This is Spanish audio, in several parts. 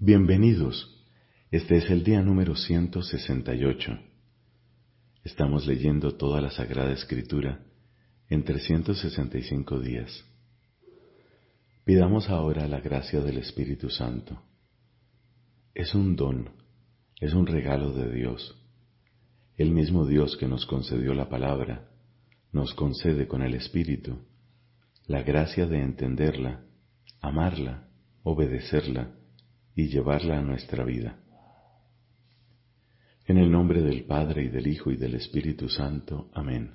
Bienvenidos. Este es el día número 168. Estamos leyendo toda la Sagrada Escritura en 365 días. Pidamos ahora la gracia del Espíritu Santo. Es un don, es un regalo de Dios. El mismo Dios que nos concedió la palabra, nos concede con el Espíritu la gracia de entenderla, amarla, obedecerla, y llevarla a nuestra vida. En el nombre del Padre y del Hijo y del Espíritu Santo. Amén.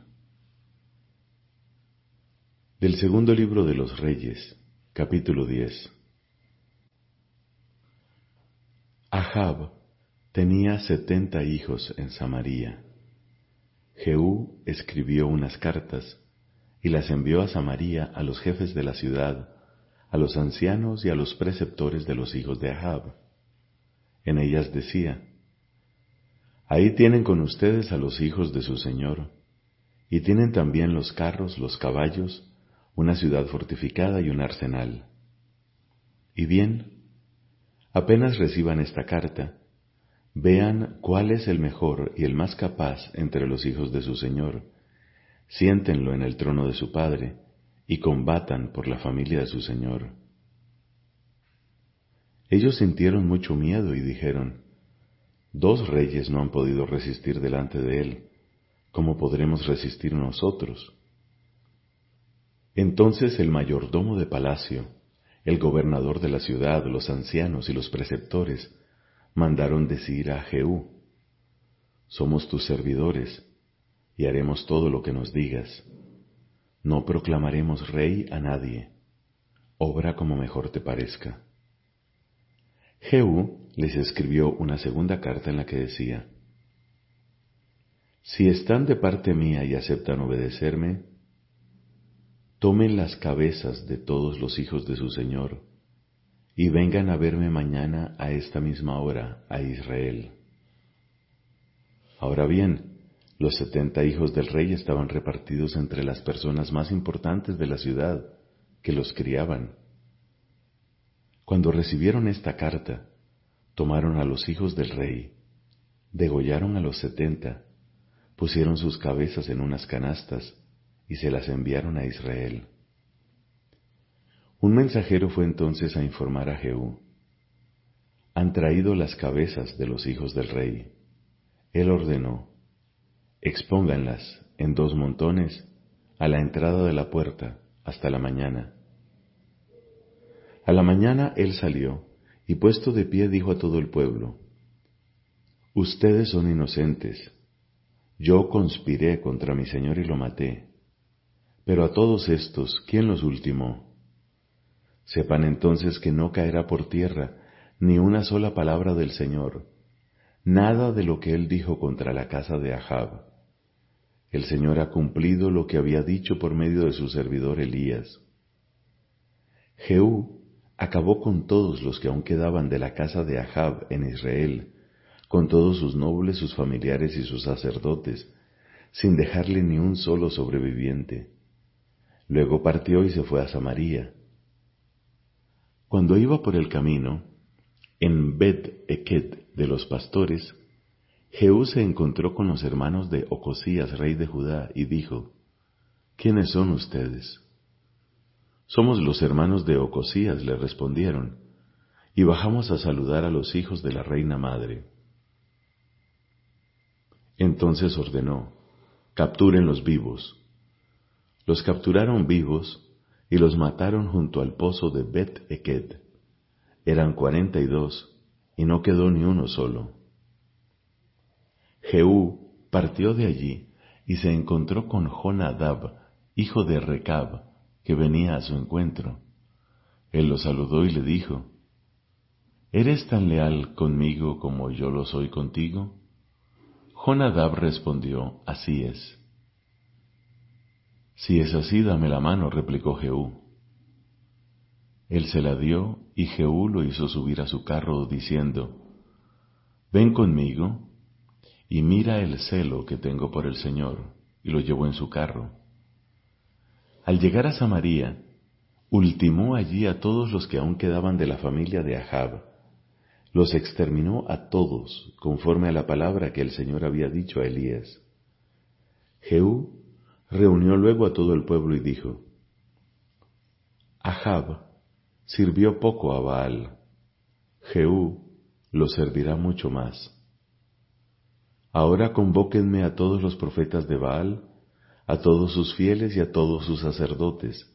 Del segundo libro de los Reyes, capítulo 10. Ahab tenía setenta hijos en Samaria. Jehú escribió unas cartas y las envió a Samaria a los jefes de la ciudad a los ancianos y a los preceptores de los hijos de Ahab. En ellas decía, Ahí tienen con ustedes a los hijos de su Señor, y tienen también los carros, los caballos, una ciudad fortificada y un arsenal. Y bien, apenas reciban esta carta, vean cuál es el mejor y el más capaz entre los hijos de su Señor, siéntenlo en el trono de su Padre, y combatan por la familia de su Señor. Ellos sintieron mucho miedo y dijeron, Dos reyes no han podido resistir delante de él, ¿cómo podremos resistir nosotros? Entonces el mayordomo de palacio, el gobernador de la ciudad, los ancianos y los preceptores mandaron decir a Jehú, Somos tus servidores, y haremos todo lo que nos digas no proclamaremos rey a nadie. Obra como mejor te parezca. Jehú les escribió una segunda carta en la que decía, Si están de parte mía y aceptan obedecerme, tomen las cabezas de todos los hijos de su Señor y vengan a verme mañana a esta misma hora a Israel. Ahora bien, los setenta hijos del rey estaban repartidos entre las personas más importantes de la ciudad, que los criaban. Cuando recibieron esta carta, tomaron a los hijos del rey, degollaron a los setenta, pusieron sus cabezas en unas canastas y se las enviaron a Israel. Un mensajero fue entonces a informar a Jehú. Han traído las cabezas de los hijos del rey. Él ordenó, expónganlas en dos montones a la entrada de la puerta hasta la mañana. A la mañana él salió y puesto de pie dijo a todo el pueblo, Ustedes son inocentes, yo conspiré contra mi Señor y lo maté, pero a todos estos, ¿quién los ultimó? Sepan entonces que no caerá por tierra ni una sola palabra del Señor, nada de lo que él dijo contra la casa de Ahab el Señor ha cumplido lo que había dicho por medio de su servidor Elías. Jehú acabó con todos los que aún quedaban de la casa de Ahab en Israel, con todos sus nobles, sus familiares y sus sacerdotes, sin dejarle ni un solo sobreviviente. Luego partió y se fue a Samaria. Cuando iba por el camino, en Bet Eket de los pastores, Jehú se encontró con los hermanos de Ocosías, rey de Judá, y dijo, ¿Quiénes son ustedes? Somos los hermanos de Ocosías, le respondieron, y bajamos a saludar a los hijos de la reina madre. Entonces ordenó, capturen los vivos. Los capturaron vivos y los mataron junto al pozo de Bet Eked. Eran cuarenta y dos, y no quedó ni uno solo. Jehú partió de allí y se encontró con Jonadab, hijo de Recab, que venía a su encuentro. Él lo saludó y le dijo, ¿Eres tan leal conmigo como yo lo soy contigo? Jonadab respondió, Así es. Si es así, dame la mano, replicó Jehú. Él se la dio y Jehú lo hizo subir a su carro diciendo, Ven conmigo y mira el celo que tengo por el Señor, y lo llevó en su carro. Al llegar a Samaria, ultimó allí a todos los que aún quedaban de la familia de Ahab, los exterminó a todos conforme a la palabra que el Señor había dicho a Elías. Jehú reunió luego a todo el pueblo y dijo, Ahab sirvió poco a Baal, Jehú lo servirá mucho más. Ahora convóquenme a todos los profetas de Baal, a todos sus fieles y a todos sus sacerdotes,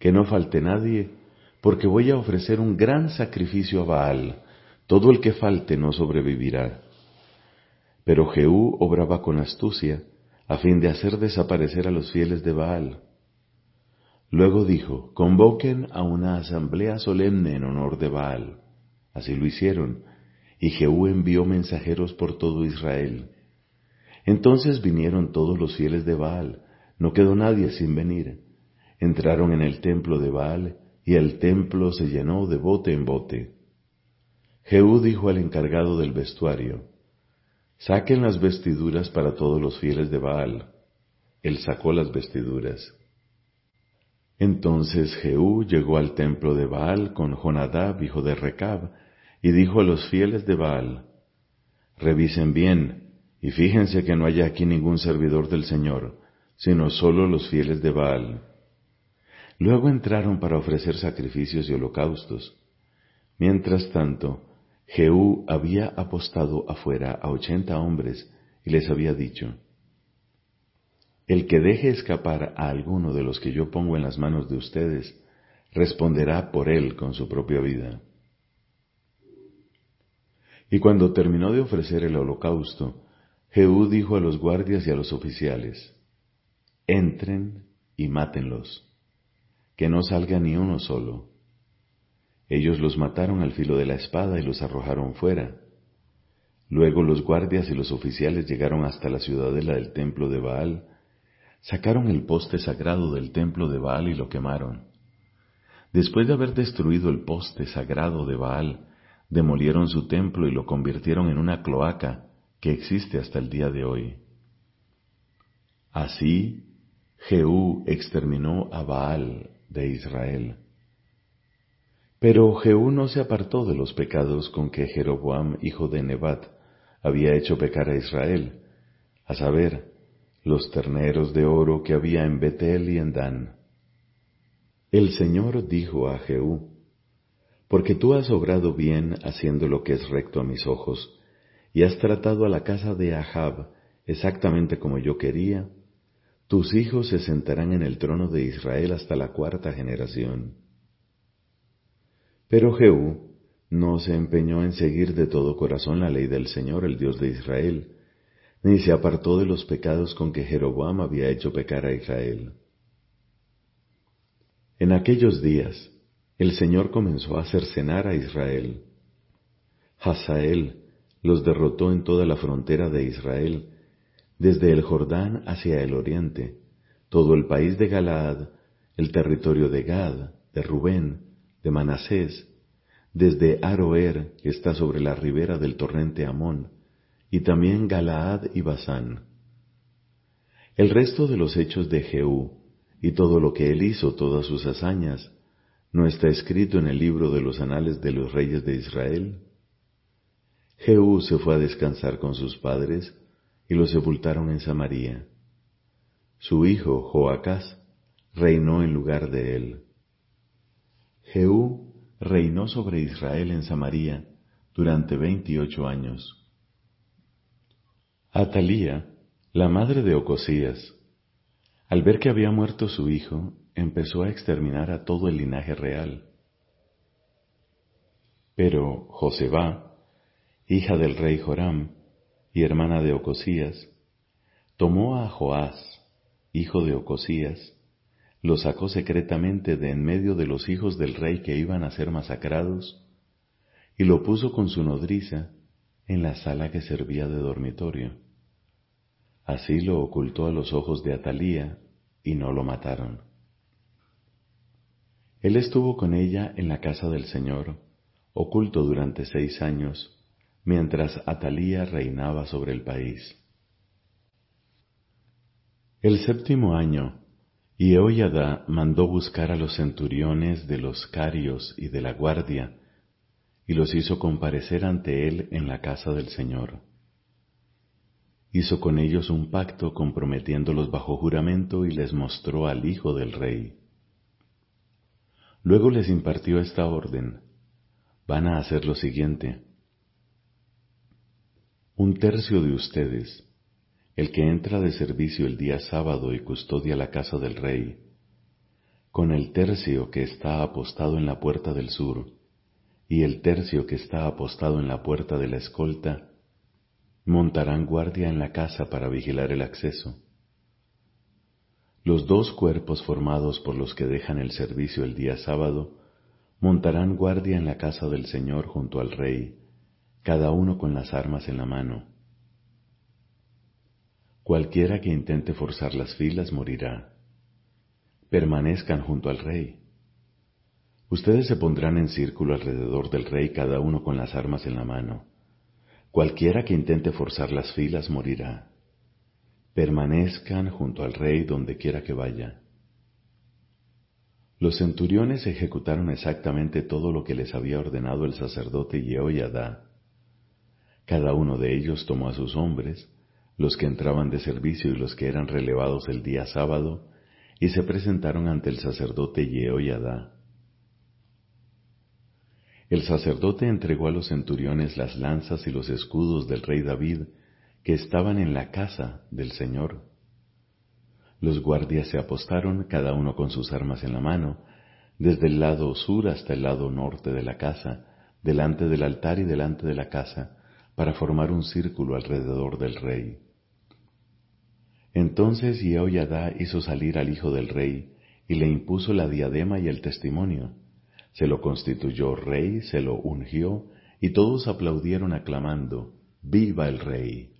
que no falte nadie, porque voy a ofrecer un gran sacrificio a Baal, todo el que falte no sobrevivirá. Pero Jehú obraba con astucia, a fin de hacer desaparecer a los fieles de Baal. Luego dijo, convoquen a una asamblea solemne en honor de Baal. Así lo hicieron, y Jehú envió mensajeros por todo Israel. Entonces vinieron todos los fieles de Baal, no quedó nadie sin venir. Entraron en el templo de Baal, y el templo se llenó de bote en bote. Jehú dijo al encargado del vestuario, Saquen las vestiduras para todos los fieles de Baal. Él sacó las vestiduras. Entonces Jehú llegó al templo de Baal con Jonadab, hijo de Recab, y dijo a los fieles de Baal, Revisen bien, y fíjense que no haya aquí ningún servidor del Señor, sino solo los fieles de Baal. Luego entraron para ofrecer sacrificios y holocaustos. Mientras tanto, Jehú había apostado afuera a ochenta hombres y les había dicho, El que deje escapar a alguno de los que yo pongo en las manos de ustedes, responderá por él con su propia vida. Y cuando terminó de ofrecer el holocausto, Jehú dijo a los guardias y a los oficiales, Entren y mátenlos, que no salga ni uno solo. Ellos los mataron al filo de la espada y los arrojaron fuera. Luego los guardias y los oficiales llegaron hasta la ciudadela del templo de Baal, sacaron el poste sagrado del templo de Baal y lo quemaron. Después de haber destruido el poste sagrado de Baal, demolieron su templo y lo convirtieron en una cloaca que existe hasta el día de hoy. Así, Jehú exterminó a Baal de Israel. Pero Jehú no se apartó de los pecados con que Jeroboam, hijo de Nebat, había hecho pecar a Israel, a saber, los terneros de oro que había en Betel y en Dan. El Señor dijo a Jehú, porque tú has obrado bien haciendo lo que es recto a mis ojos, y has tratado a la casa de Ahab exactamente como yo quería, tus hijos se sentarán en el trono de Israel hasta la cuarta generación. Pero Jehú no se empeñó en seguir de todo corazón la ley del Señor, el Dios de Israel, ni se apartó de los pecados con que Jeroboam había hecho pecar a Israel. En aquellos días, el Señor comenzó a cercenar a Israel. Hazael los derrotó en toda la frontera de Israel, desde el Jordán hacia el oriente, todo el país de Galaad, el territorio de Gad, de Rubén, de Manasés, desde Aroer, que está sobre la ribera del torrente Amón, y también Galaad y Basán. El resto de los hechos de Jehú, y todo lo que él hizo, todas sus hazañas, ¿No está escrito en el libro de los anales de los reyes de Israel? Jehú se fue a descansar con sus padres y lo sepultaron en Samaria. Su hijo Joacás reinó en lugar de él. Jehú reinó sobre Israel en Samaria durante veintiocho años. Atalía, la madre de Ocosías, al ver que había muerto su hijo, empezó a exterminar a todo el linaje real. Pero Joseba, hija del rey Joram y hermana de Ocosías, tomó a Joás, hijo de Ocosías, lo sacó secretamente de en medio de los hijos del rey que iban a ser masacrados, y lo puso con su nodriza en la sala que servía de dormitorio. Así lo ocultó a los ojos de Atalía y no lo mataron. Él estuvo con ella en la casa del Señor, oculto durante seis años, mientras Atalía reinaba sobre el país. El séptimo año, Yehoyada mandó buscar a los centuriones de los carios y de la guardia, y los hizo comparecer ante él en la casa del Señor. Hizo con ellos un pacto comprometiéndolos bajo juramento y les mostró al Hijo del Rey. Luego les impartió esta orden. Van a hacer lo siguiente. Un tercio de ustedes, el que entra de servicio el día sábado y custodia la casa del rey, con el tercio que está apostado en la puerta del sur, y el tercio que está apostado en la puerta de la escolta, montarán guardia en la casa para vigilar el acceso. Los dos cuerpos formados por los que dejan el servicio el día sábado montarán guardia en la casa del Señor junto al Rey, cada uno con las armas en la mano. Cualquiera que intente forzar las filas morirá. Permanezcan junto al Rey. Ustedes se pondrán en círculo alrededor del Rey cada uno con las armas en la mano. Cualquiera que intente forzar las filas morirá permanezcan junto al rey donde quiera que vaya. Los centuriones ejecutaron exactamente todo lo que les había ordenado el sacerdote Yehoyadá. Cada uno de ellos tomó a sus hombres, los que entraban de servicio y los que eran relevados el día sábado, y se presentaron ante el sacerdote Yehoyadá. El sacerdote entregó a los centuriones las lanzas y los escudos del rey David que estaban en la casa del Señor. Los guardias se apostaron, cada uno con sus armas en la mano, desde el lado sur hasta el lado norte de la casa, delante del altar y delante de la casa, para formar un círculo alrededor del rey. Entonces Yehoyadá hizo salir al hijo del rey y le impuso la diadema y el testimonio. Se lo constituyó rey, se lo ungió, y todos aplaudieron aclamando, Viva el rey.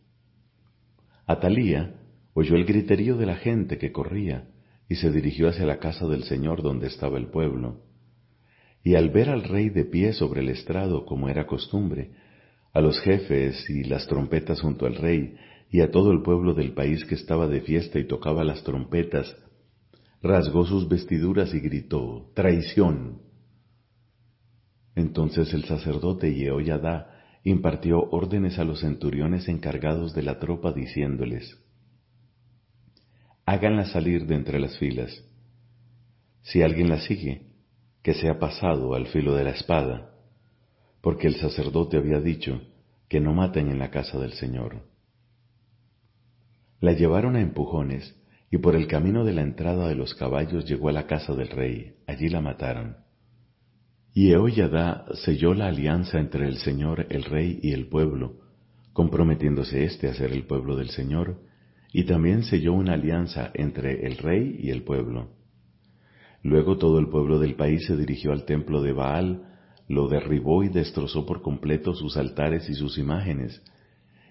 Atalía oyó el griterío de la gente que corría y se dirigió hacia la casa del Señor donde estaba el pueblo. Y al ver al rey de pie sobre el estrado, como era costumbre, a los jefes y las trompetas junto al rey, y a todo el pueblo del país que estaba de fiesta y tocaba las trompetas, rasgó sus vestiduras y gritó, Traición. Entonces el sacerdote Yehoyadá impartió órdenes a los centuriones encargados de la tropa diciéndoles, háganla salir de entre las filas. Si alguien la sigue, que sea pasado al filo de la espada, porque el sacerdote había dicho que no maten en la casa del Señor. La llevaron a empujones y por el camino de la entrada de los caballos llegó a la casa del rey, allí la mataron. Y Eoyadá selló la alianza entre el Señor, el Rey y el pueblo, comprometiéndose éste a ser el pueblo del Señor, y también selló una alianza entre el Rey y el pueblo. Luego todo el pueblo del país se dirigió al templo de Baal, lo derribó y destrozó por completo sus altares y sus imágenes,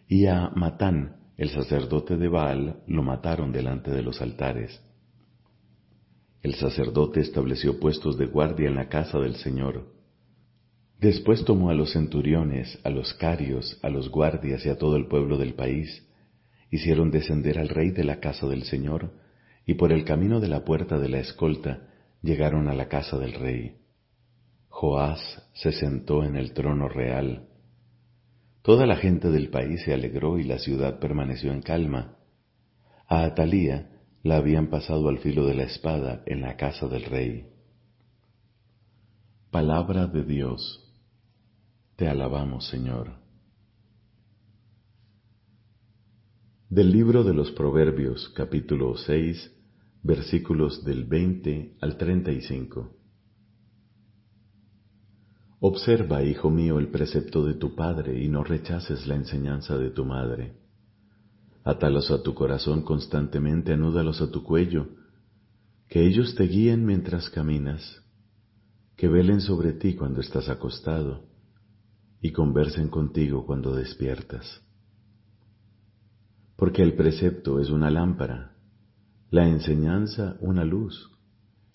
y a Matán, el sacerdote de Baal, lo mataron delante de los altares. El sacerdote estableció puestos de guardia en la casa del Señor. Después tomó a los centuriones, a los carios, a los guardias y a todo el pueblo del país, hicieron descender al rey de la casa del Señor, y por el camino de la puerta de la escolta llegaron a la casa del rey. Joás se sentó en el trono real. Toda la gente del país se alegró y la ciudad permaneció en calma. A Atalía, la habían pasado al filo de la espada en la casa del rey. Palabra de Dios. Te alabamos, Señor. Del libro de los Proverbios, capítulo 6, versículos del 20 al 35. Observa, hijo mío, el precepto de tu padre y no rechaces la enseñanza de tu madre Átalos a tu corazón constantemente, anúdalos a tu cuello, que ellos te guíen mientras caminas, que velen sobre ti cuando estás acostado y conversen contigo cuando despiertas. Porque el precepto es una lámpara, la enseñanza una luz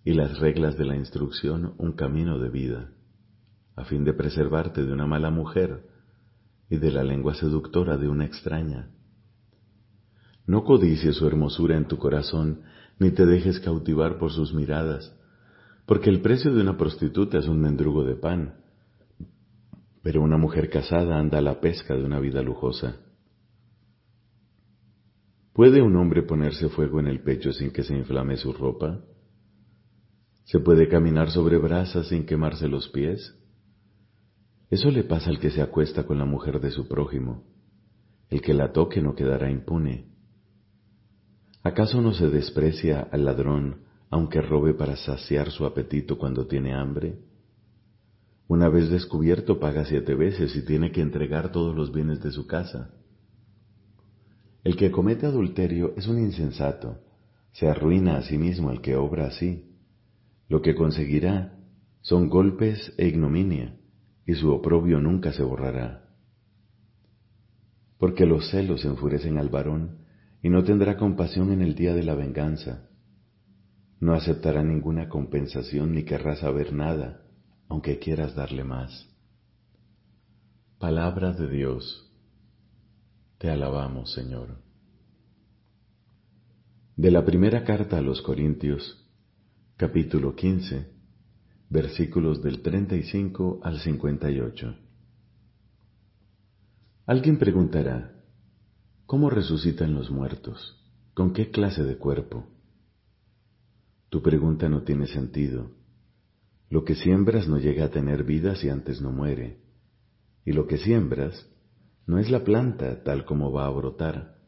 y las reglas de la instrucción un camino de vida, a fin de preservarte de una mala mujer y de la lengua seductora de una extraña no codicies su hermosura en tu corazón, ni te dejes cautivar por sus miradas, porque el precio de una prostituta es un mendrugo de pan, pero una mujer casada anda a la pesca de una vida lujosa. ¿Puede un hombre ponerse fuego en el pecho sin que se inflame su ropa? ¿Se puede caminar sobre brasas sin quemarse los pies? Eso le pasa al que se acuesta con la mujer de su prójimo. El que la toque no quedará impune. ¿Acaso no se desprecia al ladrón aunque robe para saciar su apetito cuando tiene hambre? Una vez descubierto paga siete veces y tiene que entregar todos los bienes de su casa. El que comete adulterio es un insensato, se arruina a sí mismo el que obra así. Lo que conseguirá son golpes e ignominia, y su oprobio nunca se borrará. Porque los celos enfurecen al varón, y no tendrá compasión en el día de la venganza. No aceptará ninguna compensación ni querrá saber nada, aunque quieras darle más. Palabra de Dios. Te alabamos, Señor. De la primera carta a los Corintios, capítulo 15, versículos del 35 al 58. Alguien preguntará, ¿cómo resucitan los muertos? ¿Con qué clase de cuerpo? Tu pregunta no tiene sentido. Lo que siembras no llega a tener vida si antes no muere. Y lo que siembras no es la planta tal como va a brotar,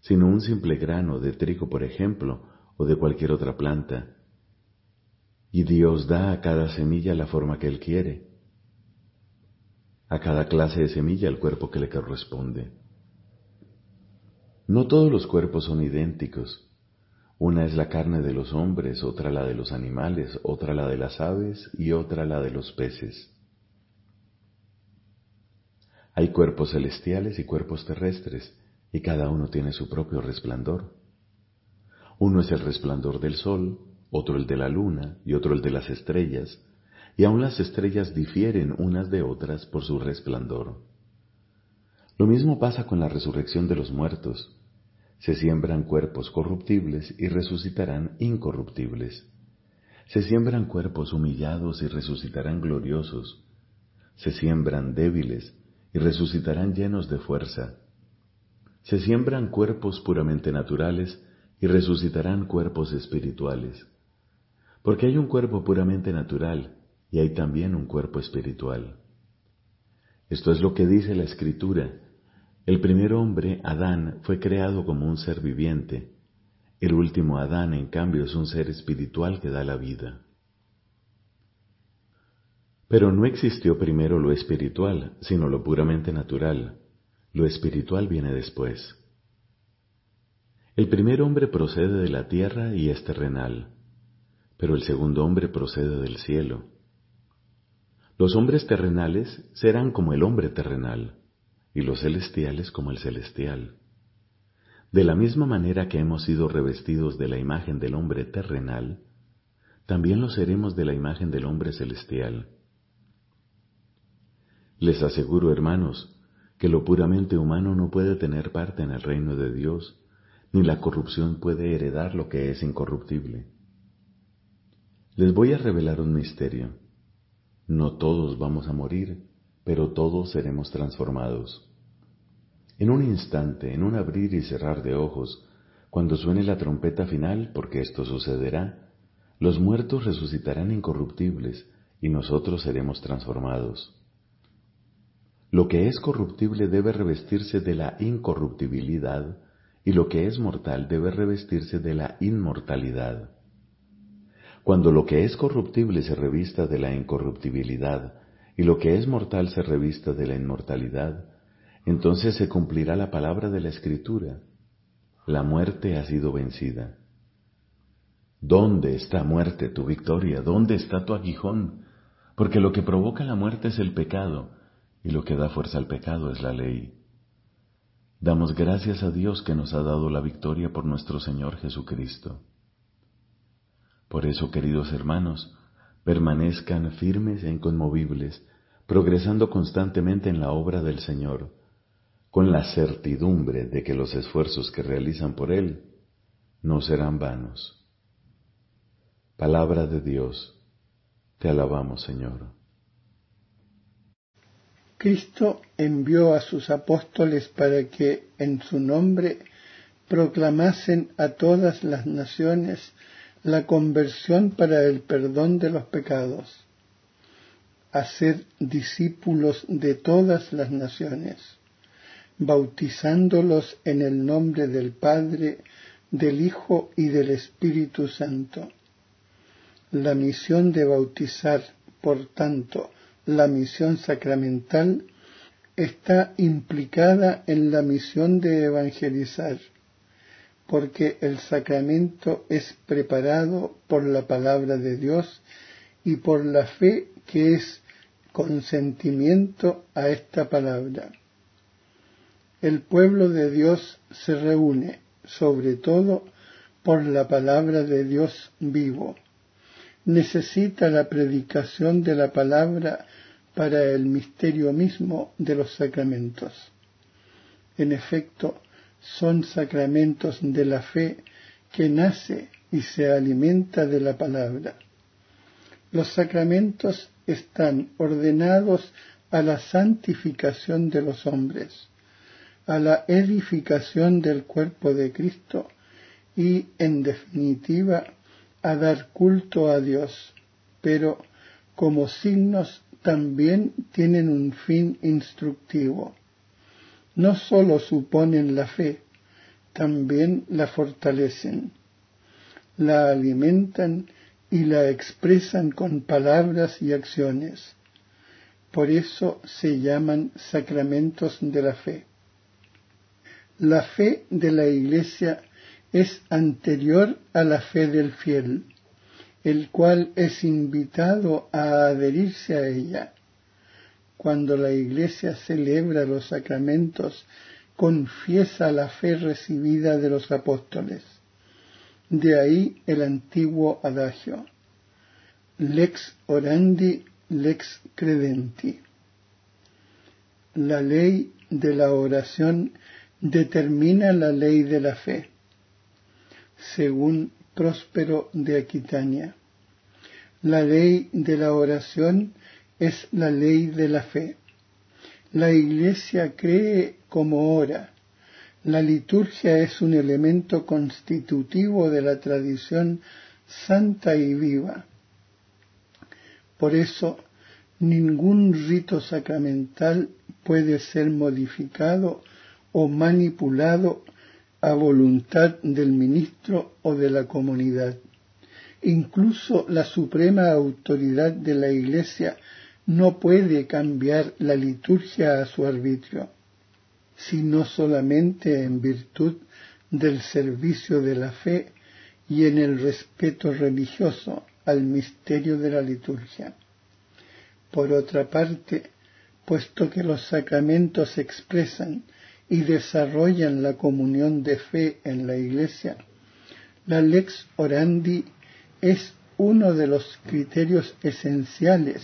sino un simple grano de trigo, por ejemplo, o de cualquier otra planta. Y Dios da a cada semilla la forma que Él quiere, a cada clase de semilla el cuerpo que le corresponde. No todos los cuerpos son idénticos. Una es la carne de los hombres, otra la de los animales, otra la de las aves y otra la de los peces. Hay cuerpos celestiales y cuerpos terrestres, y cada uno tiene su propio resplandor. Uno es el resplandor del sol, otro el de la luna y otro el de las estrellas, y aun las estrellas difieren unas de otras por su resplandor. Lo mismo pasa con la resurrección de los muertos. Se siembran cuerpos corruptibles y resucitarán incorruptibles. Se siembran cuerpos humillados y resucitarán gloriosos. Se siembran débiles y resucitarán llenos de fuerza. Se siembran cuerpos puramente naturales y resucitarán cuerpos espirituales. Porque hay un cuerpo puramente natural y hay también un cuerpo espiritual. Esto es lo que dice la Escritura. El primer hombre, Adán, fue creado como un ser viviente. El último Adán, en cambio, es un ser espiritual que da la vida. Pero no existió primero lo espiritual, sino lo puramente natural. Lo espiritual viene después. El primer hombre procede de la tierra y es terrenal, pero el segundo hombre procede del cielo. Los hombres terrenales serán como el hombre terrenal, y los celestiales como el celestial. De la misma manera que hemos sido revestidos de la imagen del hombre terrenal, también lo seremos de la imagen del hombre celestial. Les aseguro, hermanos, que lo puramente humano no puede tener parte en el reino de Dios, ni la corrupción puede heredar lo que es incorruptible. Les voy a revelar un misterio. No todos vamos a morir, pero todos seremos transformados. En un instante, en un abrir y cerrar de ojos, cuando suene la trompeta final, porque esto sucederá, los muertos resucitarán incorruptibles y nosotros seremos transformados. Lo que es corruptible debe revestirse de la incorruptibilidad y lo que es mortal debe revestirse de la inmortalidad. Cuando lo que es corruptible se revista de la incorruptibilidad y lo que es mortal se revista de la inmortalidad, entonces se cumplirá la palabra de la Escritura. La muerte ha sido vencida. ¿Dónde está muerte tu victoria? ¿Dónde está tu aguijón? Porque lo que provoca la muerte es el pecado, y lo que da fuerza al pecado es la ley. Damos gracias a Dios que nos ha dado la victoria por nuestro Señor Jesucristo. Por eso, queridos hermanos, permanezcan firmes e inconmovibles, progresando constantemente en la obra del Señor, con la certidumbre de que los esfuerzos que realizan por Él no serán vanos. Palabra de Dios, te alabamos Señor. Cristo envió a sus apóstoles para que en su nombre proclamasen a todas las naciones la conversión para el perdón de los pecados, hacer discípulos de todas las naciones, bautizándolos en el nombre del Padre, del Hijo y del Espíritu Santo. La misión de bautizar, por tanto, la misión sacramental, está implicada en la misión de evangelizar, porque el sacramento es preparado por la palabra de Dios y por la fe que es consentimiento a esta palabra. El pueblo de Dios se reúne, sobre todo, por la palabra de Dios vivo necesita la predicación de la palabra para el misterio mismo de los sacramentos. En efecto, son sacramentos de la fe que nace y se alimenta de la palabra. Los sacramentos están ordenados a la santificación de los hombres, a la edificación del cuerpo de Cristo y, en definitiva, a dar culto a Dios, pero como signos también tienen un fin instructivo. No sólo suponen la fe, también la fortalecen, la alimentan y la expresan con palabras y acciones. Por eso se llaman sacramentos de la fe. La fe de la Iglesia es anterior a la fe del fiel, el cual es invitado a adherirse a ella. Cuando la Iglesia celebra los sacramentos, confiesa la fe recibida de los apóstoles. De ahí el antiguo adagio, lex orandi, lex credenti. La ley de la oración determina la ley de la fe según Próspero de Aquitania. La ley de la oración es la ley de la fe. La Iglesia cree como ora. La liturgia es un elemento constitutivo de la tradición santa y viva. Por eso, ningún rito sacramental puede ser modificado o manipulado a voluntad del ministro o de la comunidad. Incluso la suprema autoridad de la Iglesia no puede cambiar la liturgia a su arbitrio, sino solamente en virtud del servicio de la fe y en el respeto religioso al misterio de la liturgia. Por otra parte, puesto que los sacramentos expresan y desarrollan la comunión de fe en la Iglesia, la lex orandi es uno de los criterios esenciales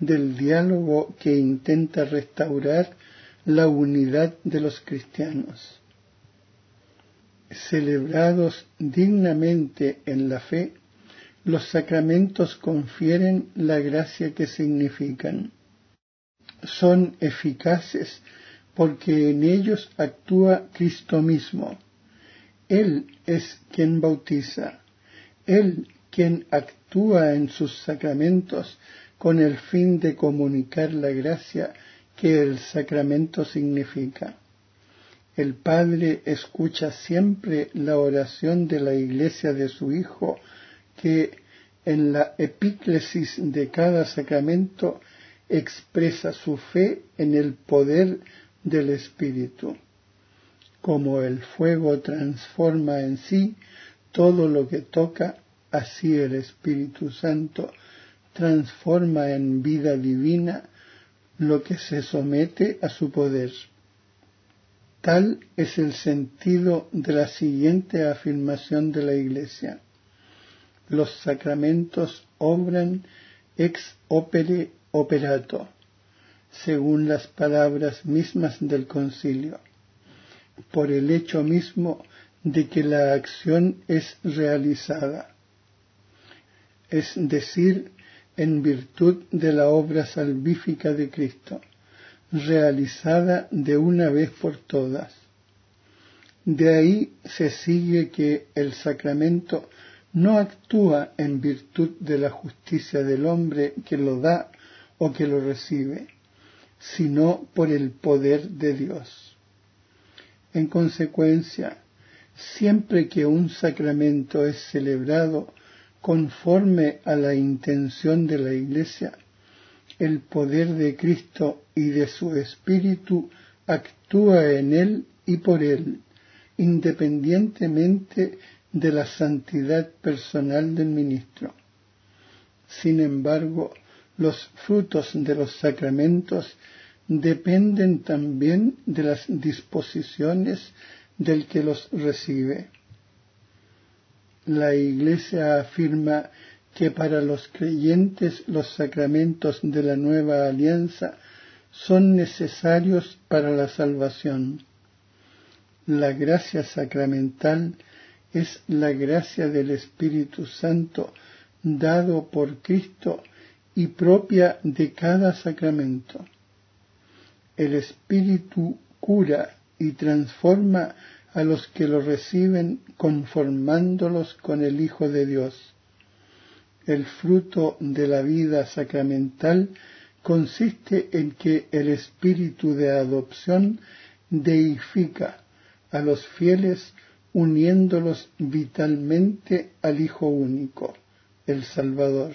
del diálogo que intenta restaurar la unidad de los cristianos. Celebrados dignamente en la fe, los sacramentos confieren la gracia que significan. Son eficaces porque en ellos actúa Cristo mismo. Él es quien bautiza, Él quien actúa en sus sacramentos con el fin de comunicar la gracia que el sacramento significa. El Padre escucha siempre la oración de la iglesia de su Hijo, que en la epíclesis de cada sacramento expresa su fe en el poder del Espíritu. Como el fuego transforma en sí todo lo que toca, así el Espíritu Santo transforma en vida divina lo que se somete a su poder. Tal es el sentido de la siguiente afirmación de la Iglesia. Los sacramentos obran ex opere operato según las palabras mismas del concilio, por el hecho mismo de que la acción es realizada, es decir, en virtud de la obra salvífica de Cristo, realizada de una vez por todas. De ahí se sigue que el sacramento no actúa en virtud de la justicia del hombre que lo da o que lo recibe, sino por el poder de Dios. En consecuencia, siempre que un sacramento es celebrado conforme a la intención de la Iglesia, el poder de Cristo y de su Espíritu actúa en él y por él, independientemente de la santidad personal del ministro. Sin embargo, los frutos de los sacramentos dependen también de las disposiciones del que los recibe. La Iglesia afirma que para los creyentes los sacramentos de la nueva alianza son necesarios para la salvación. La gracia sacramental es la gracia del Espíritu Santo dado por Cristo y propia de cada sacramento. El Espíritu cura y transforma a los que lo reciben conformándolos con el Hijo de Dios. El fruto de la vida sacramental consiste en que el espíritu de adopción deifica a los fieles uniéndolos vitalmente al Hijo único, el Salvador.